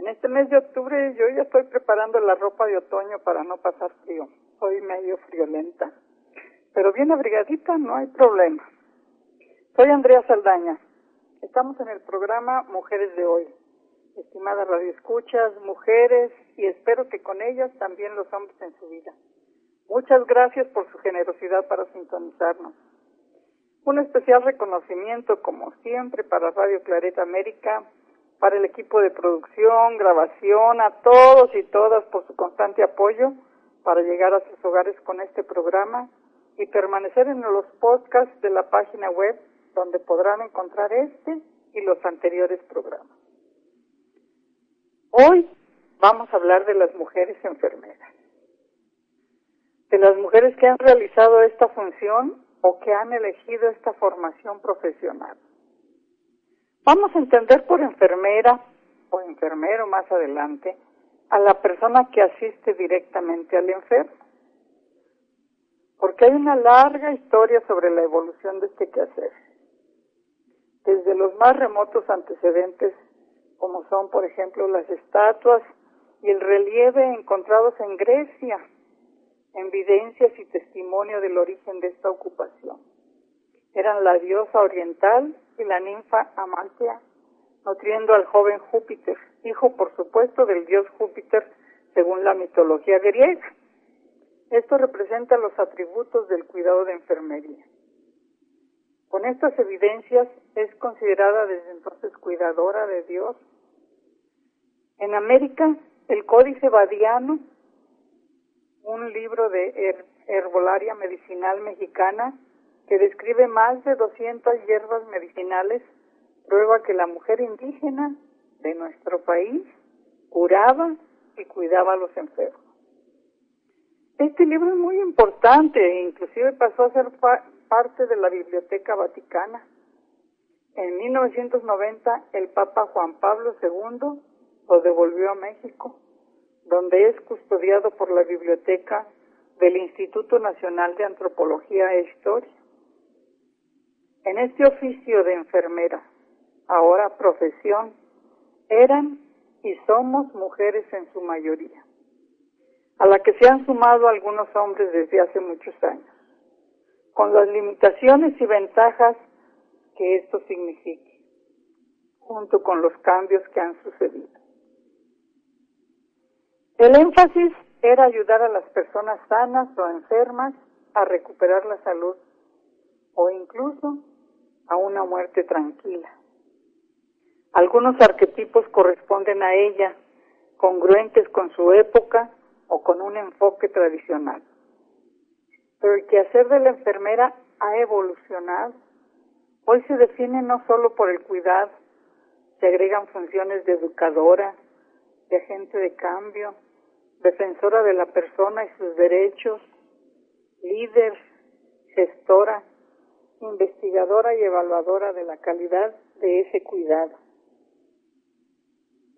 En este mes de octubre yo ya estoy preparando la ropa de otoño para no pasar frío. Soy medio friolenta. Pero bien abrigadita, no hay problema. Soy Andrea Saldaña. Estamos en el programa Mujeres de Hoy. Estimadas radioescuchas, mujeres, y espero que con ellas también los hombres en su vida. Muchas gracias por su generosidad para sintonizarnos. Un especial reconocimiento, como siempre, para Radio Clareta América para el equipo de producción, grabación, a todos y todas por su constante apoyo para llegar a sus hogares con este programa y permanecer en los podcasts de la página web donde podrán encontrar este y los anteriores programas. Hoy vamos a hablar de las mujeres enfermeras, de las mujeres que han realizado esta función o que han elegido esta formación profesional. Vamos a entender por enfermera o enfermero más adelante a la persona que asiste directamente al enfermo. Porque hay una larga historia sobre la evolución de este quehacer. Desde los más remotos antecedentes, como son, por ejemplo, las estatuas y el relieve encontrados en Grecia, evidencias y testimonio del origen de esta ocupación. Eran la diosa oriental y la ninfa Amaltea, nutriendo al joven Júpiter, hijo por supuesto del dios Júpiter según la mitología griega. Esto representa los atributos del cuidado de enfermería. Con estas evidencias es considerada desde entonces cuidadora de Dios. En América, el Códice Badiano, un libro de herbolaria medicinal mexicana, que describe más de 200 hierbas medicinales, prueba que la mujer indígena de nuestro país curaba y cuidaba a los enfermos. Este libro es muy importante e inclusive pasó a ser parte de la Biblioteca Vaticana. En 1990 el Papa Juan Pablo II lo devolvió a México, donde es custodiado por la Biblioteca del Instituto Nacional de Antropología e Historia. En este oficio de enfermera, ahora profesión, eran y somos mujeres en su mayoría, a la que se han sumado algunos hombres desde hace muchos años, con las limitaciones y ventajas que esto signifique, junto con los cambios que han sucedido. El énfasis era ayudar a las personas sanas o enfermas a recuperar la salud o incluso a una muerte tranquila. Algunos arquetipos corresponden a ella, congruentes con su época o con un enfoque tradicional. Pero el quehacer de la enfermera ha evolucionado. Hoy se define no solo por el cuidado, se agregan funciones de educadora, de agente de cambio, defensora de la persona y sus derechos, líder, gestora, investigadora y evaluadora de la calidad de ese cuidado.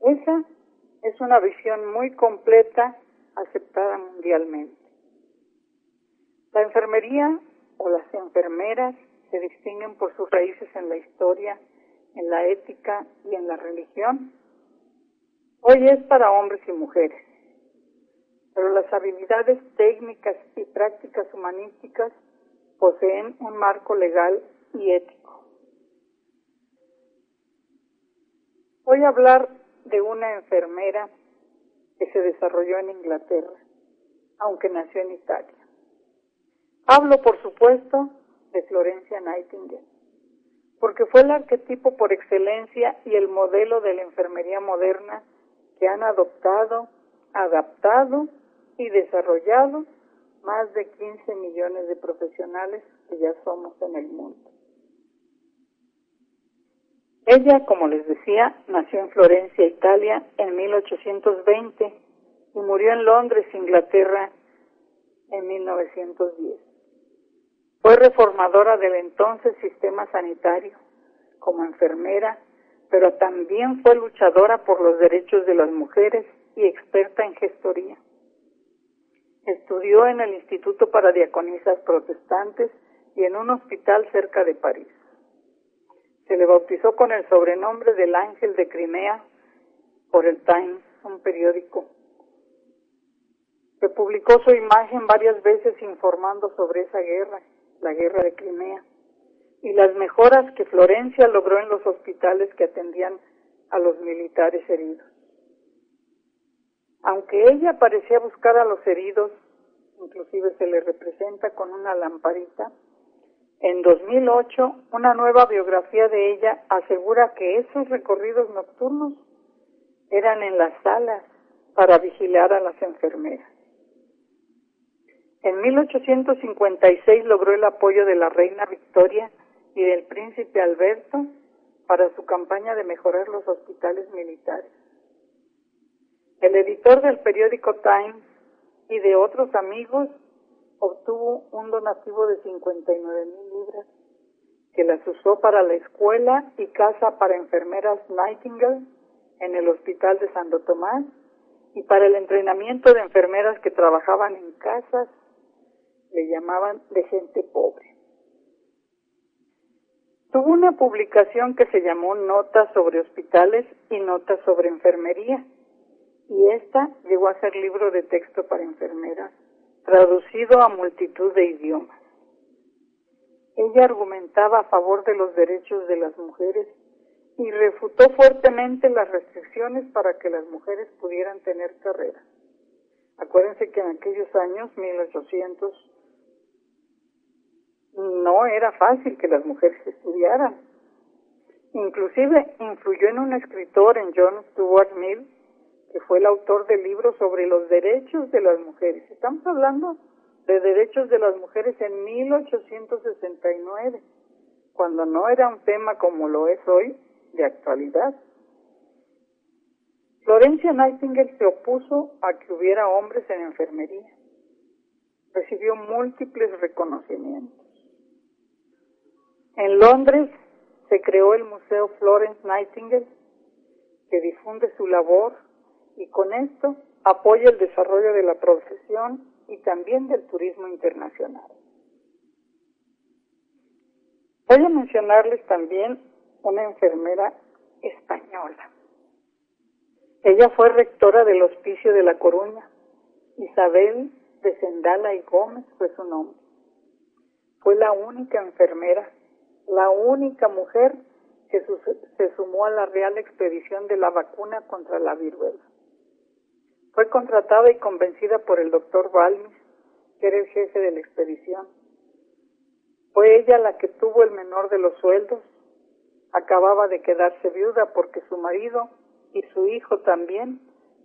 Esa es una visión muy completa aceptada mundialmente. La enfermería o las enfermeras se distinguen por sus raíces en la historia, en la ética y en la religión. Hoy es para hombres y mujeres, pero las habilidades técnicas y prácticas humanísticas poseen un marco legal y ético. Voy a hablar de una enfermera que se desarrolló en Inglaterra, aunque nació en Italia. Hablo, por supuesto, de Florencia Nightingale, porque fue el arquetipo por excelencia y el modelo de la enfermería moderna que han adoptado, adaptado y desarrollado más de 15 millones de profesionales que ya somos en el mundo. Ella, como les decía, nació en Florencia, Italia, en 1820 y murió en Londres, Inglaterra, en 1910. Fue reformadora del entonces sistema sanitario como enfermera, pero también fue luchadora por los derechos de las mujeres y experta en gestoría. Estudió en el Instituto para Diaconisas Protestantes y en un hospital cerca de París. Se le bautizó con el sobrenombre del Ángel de Crimea por el Times, un periódico. Se publicó su imagen varias veces informando sobre esa guerra, la guerra de Crimea, y las mejoras que Florencia logró en los hospitales que atendían a los militares heridos. Aunque ella parecía buscar a los heridos, inclusive se le representa con una lamparita, en 2008 una nueva biografía de ella asegura que esos recorridos nocturnos eran en las salas para vigilar a las enfermeras. En 1856 logró el apoyo de la reina Victoria y del príncipe Alberto para su campaña de mejorar los hospitales militares. El editor del periódico Times y de otros amigos obtuvo un donativo de 59 mil libras que las usó para la escuela y casa para enfermeras Nightingale en el Hospital de Santo Tomás y para el entrenamiento de enfermeras que trabajaban en casas, le llamaban de gente pobre. Tuvo una publicación que se llamó Notas sobre hospitales y Notas sobre enfermería y esta llegó a ser libro de texto para enfermeras, traducido a multitud de idiomas. Ella argumentaba a favor de los derechos de las mujeres y refutó fuertemente las restricciones para que las mujeres pudieran tener carrera. Acuérdense que en aquellos años, 1800, no era fácil que las mujeres estudiaran. Inclusive influyó en un escritor, en John Stuart Mill, que fue el autor del libro sobre los derechos de las mujeres. Estamos hablando de derechos de las mujeres en 1869, cuando no era un tema como lo es hoy de actualidad. Florencia Nightingale se opuso a que hubiera hombres en enfermería. Recibió múltiples reconocimientos. En Londres se creó el Museo Florence Nightingale, que difunde su labor y con esto apoya el desarrollo de la profesión y también del turismo internacional. Voy a mencionarles también una enfermera española. Ella fue rectora del Hospicio de La Coruña. Isabel de Sendala y Gómez fue su nombre. Fue la única enfermera la única mujer que se sumó a la Real Expedición de la vacuna contra la viruela. Fue contratada y convencida por el doctor Balmis, que era el jefe de la expedición. Fue ella la que tuvo el menor de los sueldos. Acababa de quedarse viuda porque su marido y su hijo también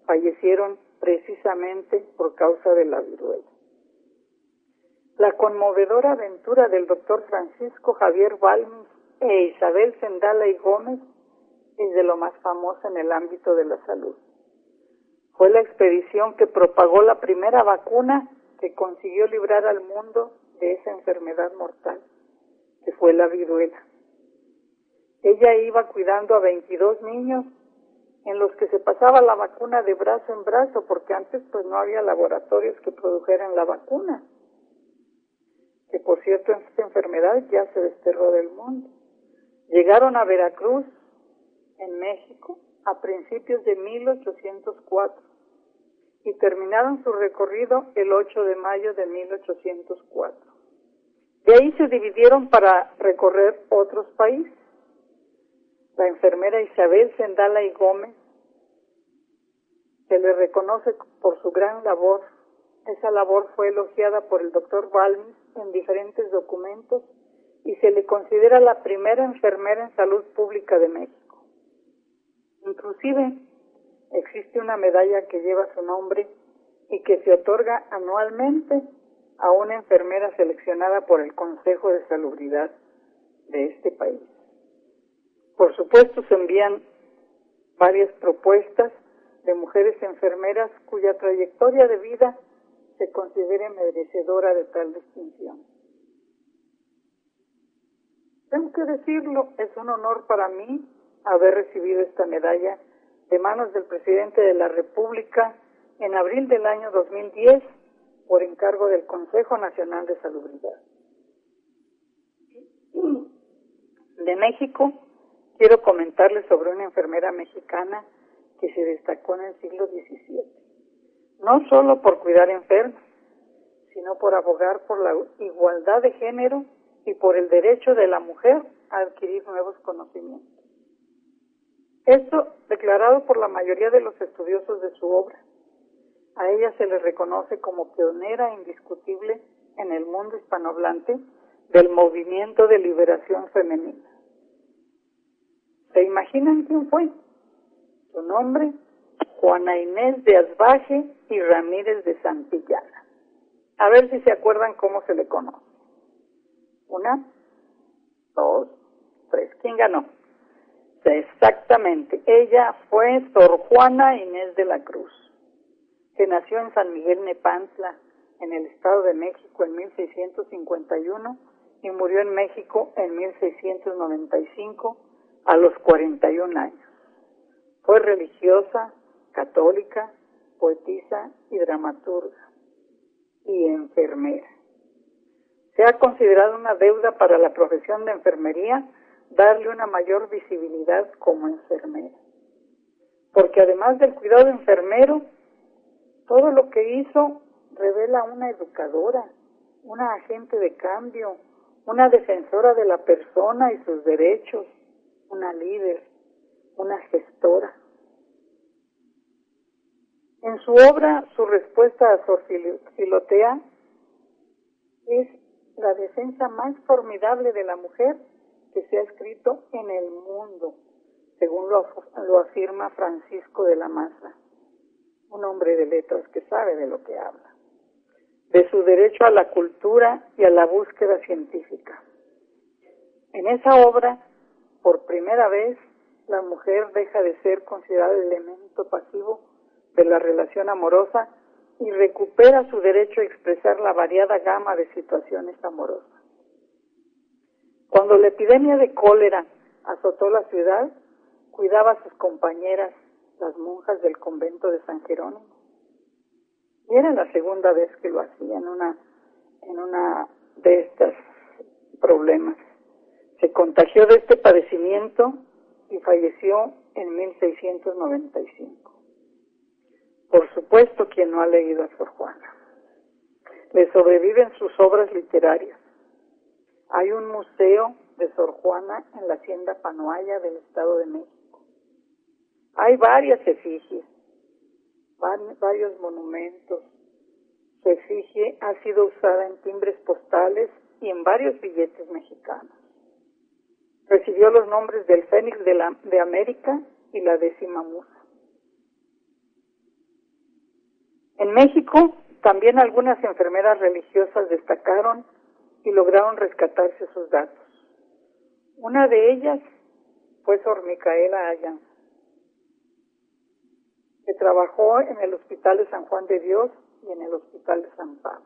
fallecieron precisamente por causa de la viruela. La conmovedora aventura del doctor Francisco Javier Balmes e Isabel Sendala y Gómez es de lo más famosa en el ámbito de la salud. Fue la expedición que propagó la primera vacuna que consiguió librar al mundo de esa enfermedad mortal, que fue la viruela. Ella iba cuidando a 22 niños en los que se pasaba la vacuna de brazo en brazo, porque antes pues no había laboratorios que produjeran la vacuna que por cierto esta enfermedad ya se desterró del mundo. Llegaron a Veracruz, en México, a principios de 1804 y terminaron su recorrido el 8 de mayo de 1804. De ahí se dividieron para recorrer otros países. La enfermera Isabel Sendala y Gómez se le reconoce por su gran labor. Esa labor fue elogiada por el doctor Balmis en diferentes documentos y se le considera la primera enfermera en salud pública de México. Inclusive existe una medalla que lleva su nombre y que se otorga anualmente a una enfermera seleccionada por el Consejo de Salubridad de este país. Por supuesto se envían varias propuestas de mujeres enfermeras cuya trayectoria de vida se considere merecedora de tal distinción. Tengo que decirlo, es un honor para mí haber recibido esta medalla de manos del presidente de la República en abril del año 2010 por encargo del Consejo Nacional de Salubridad. De México, quiero comentarles sobre una enfermera mexicana que se destacó en el siglo XVII, no solo por cuidar enfermos, sino por abogar por la igualdad de género y por el derecho de la mujer a adquirir nuevos conocimientos. Esto declarado por la mayoría de los estudiosos de su obra. A ella se le reconoce como pionera indiscutible en el mundo hispanohablante del movimiento de liberación femenina. ¿Se imaginan quién fue? Su nombre, Juana Inés de Asbaje y Ramírez de Santillana. A ver si se acuerdan cómo se le conoce. Una, dos, tres. ¿Quién ganó? Exactamente. Ella fue Sor Juana Inés de la Cruz, que nació en San Miguel Nepantla, en el Estado de México en 1651 y murió en México en 1695 a los 41 años. Fue religiosa, católica, poetisa y dramaturga y enfermera. Se ha considerado una deuda para la profesión de enfermería darle una mayor visibilidad como enfermera. Porque además del cuidado enfermero, todo lo que hizo revela una educadora, una agente de cambio, una defensora de la persona y sus derechos, una líder, una gestora. En su obra, su respuesta a Sor Filotea es la defensa más formidable de la mujer que se ha escrito en el mundo, según lo, lo afirma Francisco de la Maza, un hombre de letras que sabe de lo que habla, de su derecho a la cultura y a la búsqueda científica. En esa obra, por primera vez, la mujer deja de ser considerada el elemento pasivo de la relación amorosa y recupera su derecho a expresar la variada gama de situaciones amorosas. Cuando la epidemia de cólera azotó la ciudad, cuidaba a sus compañeras, las monjas del convento de San Jerónimo. Y era la segunda vez que lo hacía en una, en una de estos problemas. Se contagió de este padecimiento y falleció en 1695. Por supuesto, quien no ha leído a Sor Juana. Le sobreviven sus obras literarias hay un museo de Sor Juana en la hacienda Panoaya del Estado de México. Hay varias efigies, varios monumentos. Su efigie ha sido usada en timbres postales y en varios billetes mexicanos. Recibió los nombres del Fénix de, la, de América y la décima musa. En México, también algunas enfermeras religiosas destacaron y lograron rescatarse sus datos. Una de ellas fue Sor Micaela Ayan, que trabajó en el Hospital de San Juan de Dios y en el Hospital de San Pablo.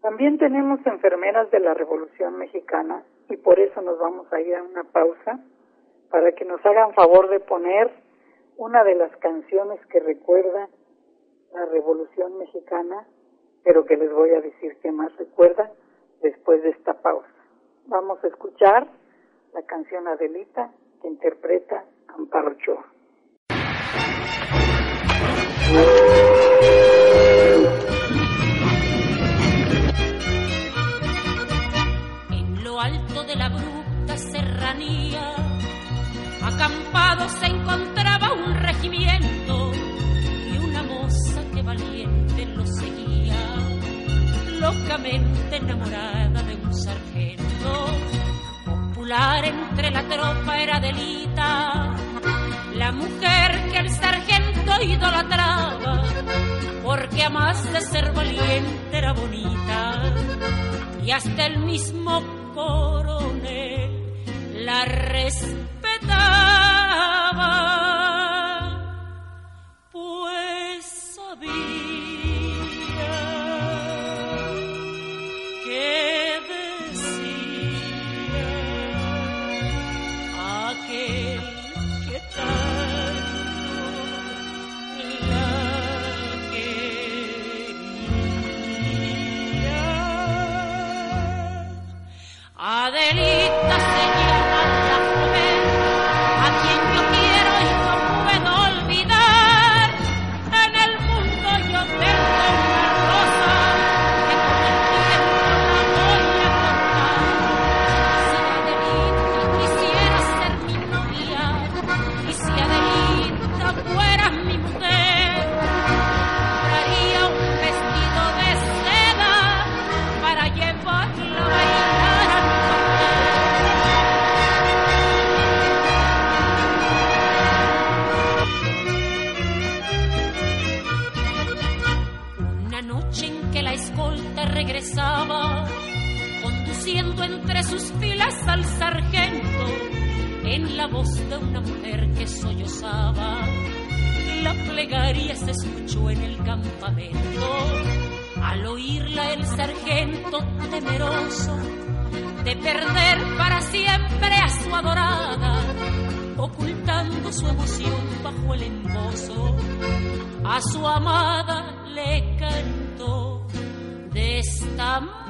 También tenemos enfermeras de la Revolución Mexicana y por eso nos vamos a ir a una pausa para que nos hagan favor de poner una de las canciones que recuerda la Revolución Mexicana pero que les voy a decir que más recuerda después de esta pausa. Vamos a escuchar la canción Adelita que interpreta Amparo. En lo alto de la bruta serranía, acampado se encontraba un regimiento y una moza que valiente lo seguía locamente enamorada de un sargento. Popular entre la tropa era Delita, la mujer que el sargento idolatraba, porque a más de ser valiente era bonita, y hasta el mismo coronel la respetaba.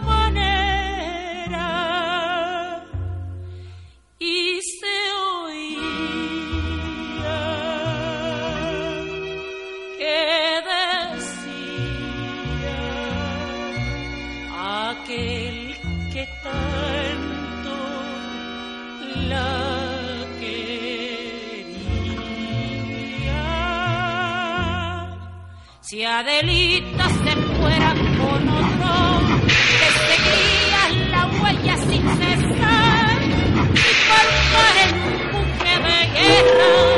manera y se oía que decía aquel que tanto la quería. Si Adelita guerra.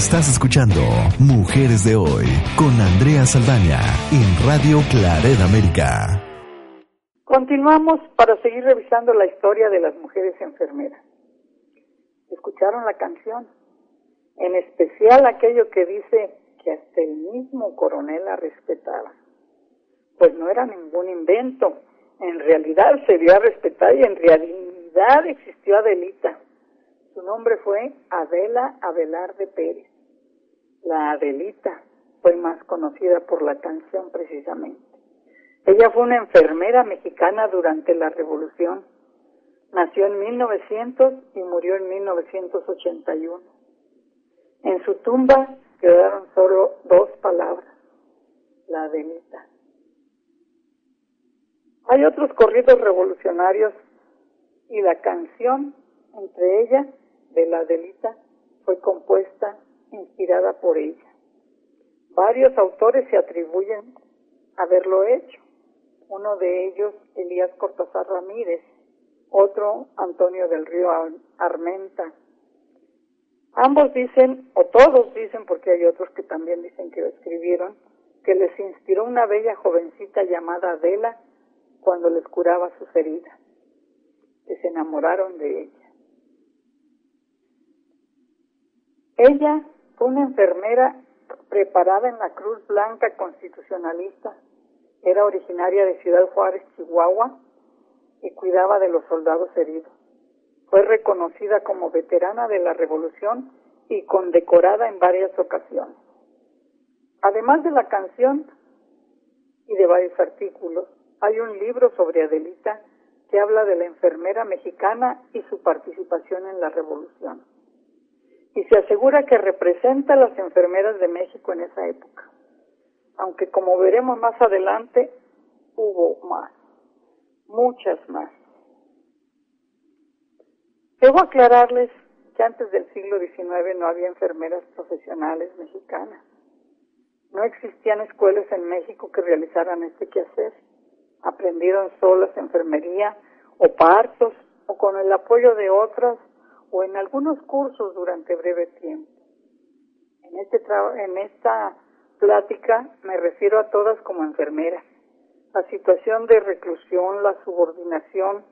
Estás escuchando Mujeres de Hoy con Andrea Saldaña en Radio Claret América. Continuamos para seguir revisando la historia de las mujeres enfermeras. ¿Escucharon la canción? En especial aquello que dice que hasta el mismo coronel la respetaba. Pues no era ningún invento. En realidad se dio a respetar y en realidad existió Adelita. Su nombre fue Adela Abelarde Pérez. La Adelita fue más conocida por la canción precisamente. Ella fue una enfermera mexicana durante la Revolución. Nació en 1900 y murió en 1981. En su tumba quedaron solo dos palabras, la Adelita. Hay otros corridos revolucionarios y la canción, entre ellas, de la Adelita, fue compuesta, inspirada por ella. Varios autores se atribuyen haberlo hecho. Uno de ellos, Elías Cortázar Ramírez, otro, Antonio del Río Armenta. Ambos dicen, o todos dicen, porque hay otros que también dicen que lo escribieron, que les inspiró una bella jovencita llamada Adela cuando les curaba sus heridas, que se enamoraron de ella. Ella una enfermera preparada en la Cruz Blanca Constitucionalista, era originaria de Ciudad Juárez, Chihuahua, y cuidaba de los soldados heridos. Fue reconocida como veterana de la Revolución y condecorada en varias ocasiones. Además de la canción y de varios artículos, hay un libro sobre Adelita que habla de la enfermera mexicana y su participación en la revolución. Y se asegura que representa a las enfermeras de México en esa época. Aunque como veremos más adelante, hubo más, muchas más. Debo aclararles que antes del siglo XIX no había enfermeras profesionales mexicanas. No existían escuelas en México que realizaran este quehacer aprendieron solas enfermería o partos o con el apoyo de otras o en algunos cursos durante breve tiempo. En, este en esta plática me refiero a todas como enfermeras. La situación de reclusión, la subordinación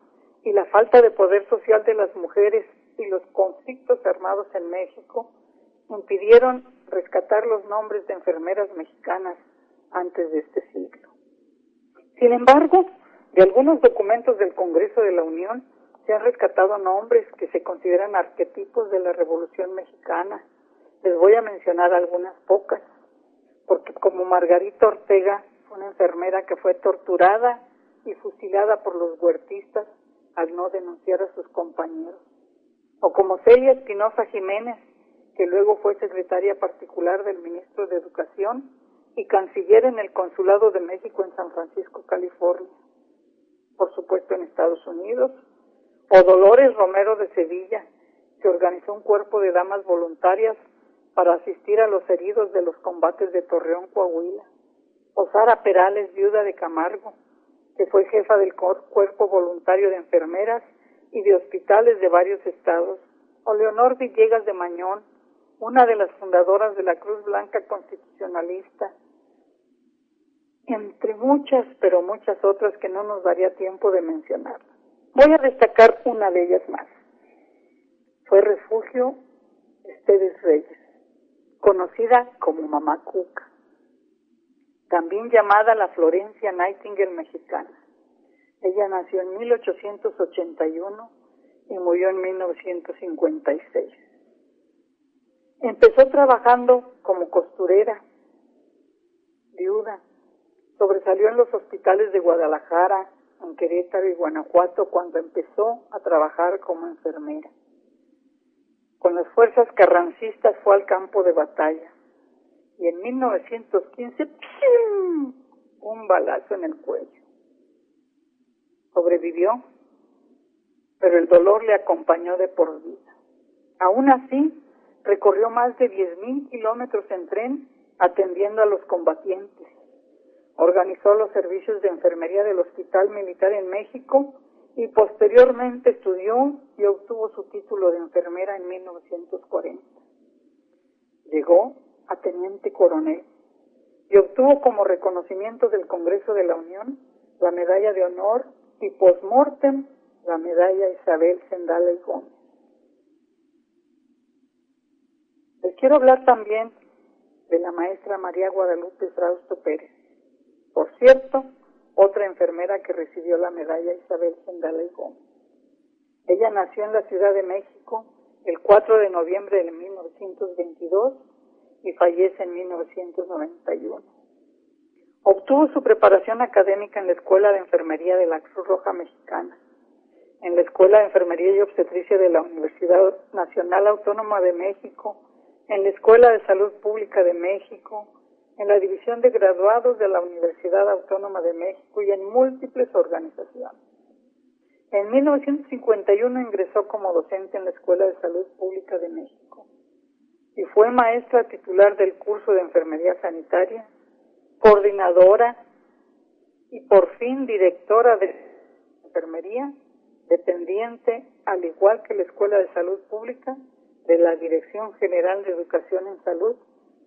y la falta de poder social de las mujeres y los conflictos armados en México impidieron rescatar los nombres de enfermeras mexicanas antes de este siglo. Sin embargo, de algunos documentos del Congreso de la Unión se han rescatado nombres que se consideran arquetipos de la Revolución Mexicana. Les voy a mencionar algunas pocas, porque como Margarita Ortega, una enfermera que fue torturada y fusilada por los huertistas al no denunciar a sus compañeros, o como Celia Espinosa Jiménez, que luego fue secretaria particular del ministro de Educación y canciller en el Consulado de México en San Francisco, California, por supuesto en Estados Unidos, o Dolores Romero de Sevilla, que organizó un cuerpo de damas voluntarias para asistir a los heridos de los combates de Torreón, Coahuila, o Sara Perales, viuda de Camargo, que fue jefa del cuerpo voluntario de enfermeras y de hospitales de varios estados, o Leonor Villegas de Mañón, una de las fundadoras de la Cruz Blanca Constitucionalista, entre muchas, pero muchas otras que no nos daría tiempo de mencionar. Voy a destacar una de ellas más. Fue refugio Esteves Reyes, conocida como Mamá Cuca, también llamada la Florencia Nightingale mexicana. Ella nació en 1881 y murió en 1956. Empezó trabajando como costurera, viuda, Sobresalió en los hospitales de Guadalajara, en Querétaro y Guanajuato cuando empezó a trabajar como enfermera. Con las fuerzas carrancistas fue al campo de batalla y en 1915 un balazo en el cuello. Sobrevivió, pero el dolor le acompañó de por vida. Aún así, recorrió más de 10.000 kilómetros en tren atendiendo a los combatientes Organizó los servicios de enfermería del Hospital Militar en México y posteriormente estudió y obtuvo su título de enfermera en 1940. Llegó a teniente coronel y obtuvo como reconocimiento del Congreso de la Unión la medalla de honor y post-mortem la medalla Isabel Sendala y Gómez. Les quiero hablar también de la maestra María Guadalupe Frausto Pérez. Por cierto, otra enfermera que recibió la medalla Isabel Sendala y Gómez. Ella nació en la Ciudad de México el 4 de noviembre de 1922 y fallece en 1991. Obtuvo su preparación académica en la Escuela de Enfermería de la Cruz Roja Mexicana, en la Escuela de Enfermería y Obstetricia de la Universidad Nacional Autónoma de México, en la Escuela de Salud Pública de México, en la División de Graduados de la Universidad Autónoma de México y en múltiples organizaciones. En 1951 ingresó como docente en la Escuela de Salud Pública de México y fue maestra titular del curso de Enfermería Sanitaria, coordinadora y por fin directora de Enfermería, dependiente, al igual que la Escuela de Salud Pública, de la Dirección General de Educación en Salud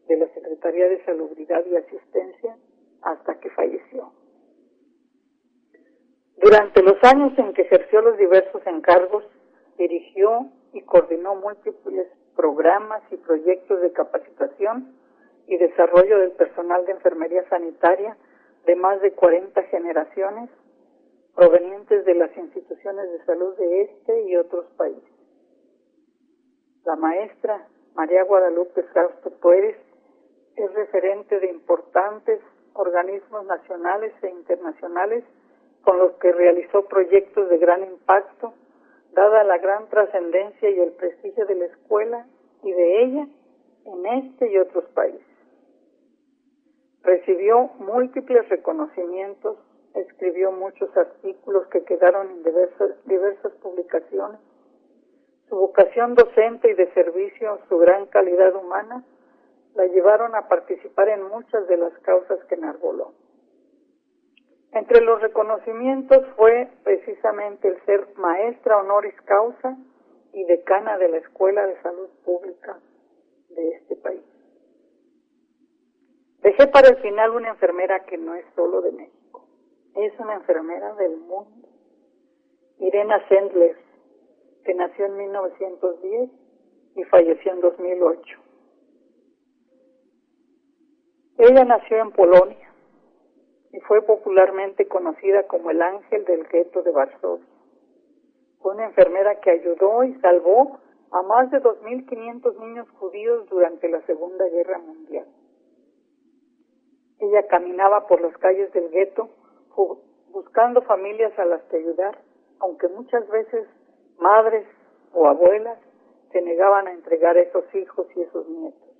de la Secretaría de Salubridad y Asistencia hasta que falleció. Durante los años en que ejerció los diversos encargos, dirigió y coordinó múltiples programas y proyectos de capacitación y desarrollo del personal de enfermería sanitaria de más de 40 generaciones provenientes de las instituciones de salud de este y otros países. La maestra María Guadalupe Castro Pérez es referente de importantes organismos nacionales e internacionales con los que realizó proyectos de gran impacto, dada la gran trascendencia y el prestigio de la escuela y de ella en este y otros países. Recibió múltiples reconocimientos, escribió muchos artículos que quedaron en diversas, diversas publicaciones. Su vocación docente y de servicio, su gran calidad humana, la llevaron a participar en muchas de las causas que enarboló. Entre los reconocimientos fue precisamente el ser maestra honoris causa y decana de la Escuela de Salud Pública de este país. Dejé para el final una enfermera que no es solo de México, es una enfermera del mundo. Irena Sendler, que nació en 1910 y falleció en 2008. Ella nació en Polonia y fue popularmente conocida como el ángel del gueto de Varsovia. Fue una enfermera que ayudó y salvó a más de 2.500 niños judíos durante la Segunda Guerra Mundial. Ella caminaba por las calles del gueto buscando familias a las que ayudar, aunque muchas veces madres o abuelas se negaban a entregar a esos hijos y esos nietos.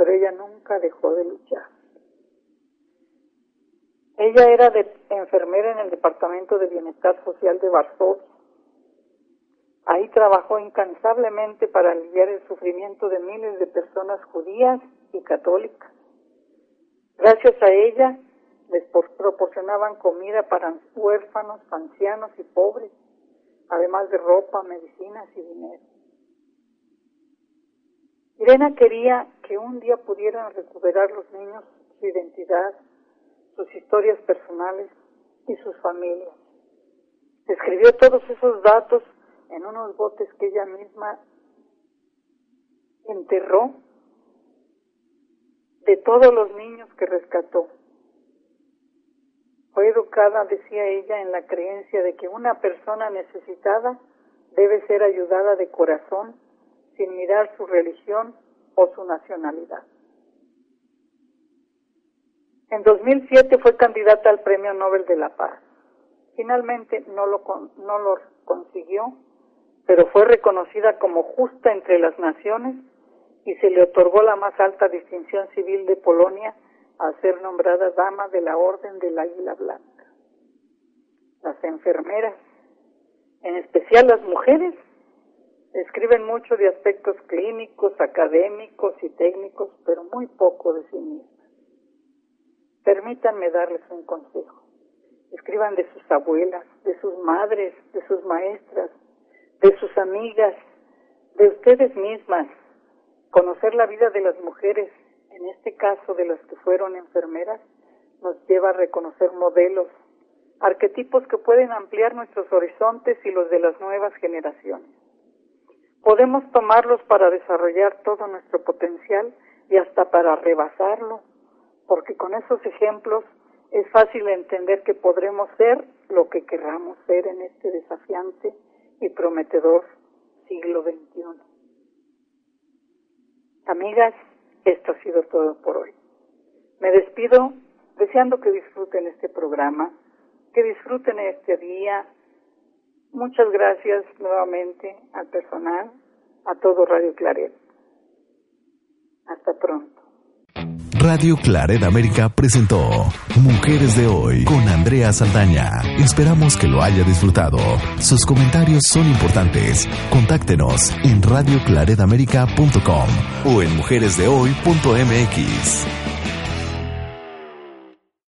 Pero ella nunca dejó de luchar. Ella era de, enfermera en el Departamento de Bienestar Social de Varsovia. Ahí trabajó incansablemente para aliviar el sufrimiento de miles de personas judías y católicas. Gracias a ella les proporcionaban comida para huérfanos, ancianos y pobres, además de ropa, medicinas y dinero. Irena quería que un día pudieran recuperar los niños su identidad, sus historias personales y sus familias. Escribió todos esos datos en unos botes que ella misma enterró de todos los niños que rescató. Fue educada, decía ella, en la creencia de que una persona necesitada debe ser ayudada de corazón sin mirar su religión o su nacionalidad. En 2007 fue candidata al Premio Nobel de la Paz. Finalmente no lo, no lo consiguió, pero fue reconocida como justa entre las naciones y se le otorgó la más alta distinción civil de Polonia a ser nombrada Dama de la Orden del Águila Blanca. Las enfermeras, en especial las mujeres, escriben mucho de aspectos clínicos, académicos y técnicos, pero muy poco de sí mismas. Permítanme darles un consejo. Escriban de sus abuelas, de sus madres, de sus maestras, de sus amigas, de ustedes mismas. Conocer la vida de las mujeres, en este caso de las que fueron enfermeras, nos lleva a reconocer modelos, arquetipos que pueden ampliar nuestros horizontes y los de las nuevas generaciones. Podemos tomarlos para desarrollar todo nuestro potencial y hasta para rebasarlo, porque con esos ejemplos es fácil entender que podremos ser lo que querramos ser en este desafiante y prometedor siglo XXI. Amigas, esto ha sido todo por hoy. Me despido deseando que disfruten este programa, que disfruten este día. Muchas gracias nuevamente al personal, a todo Radio Claret. Hasta pronto. Radio Claret América presentó Mujeres de Hoy con Andrea Saldaña. Esperamos que lo haya disfrutado. Sus comentarios son importantes. Contáctenos en radioclaredamerica.com o en mujeresdehoy.mx.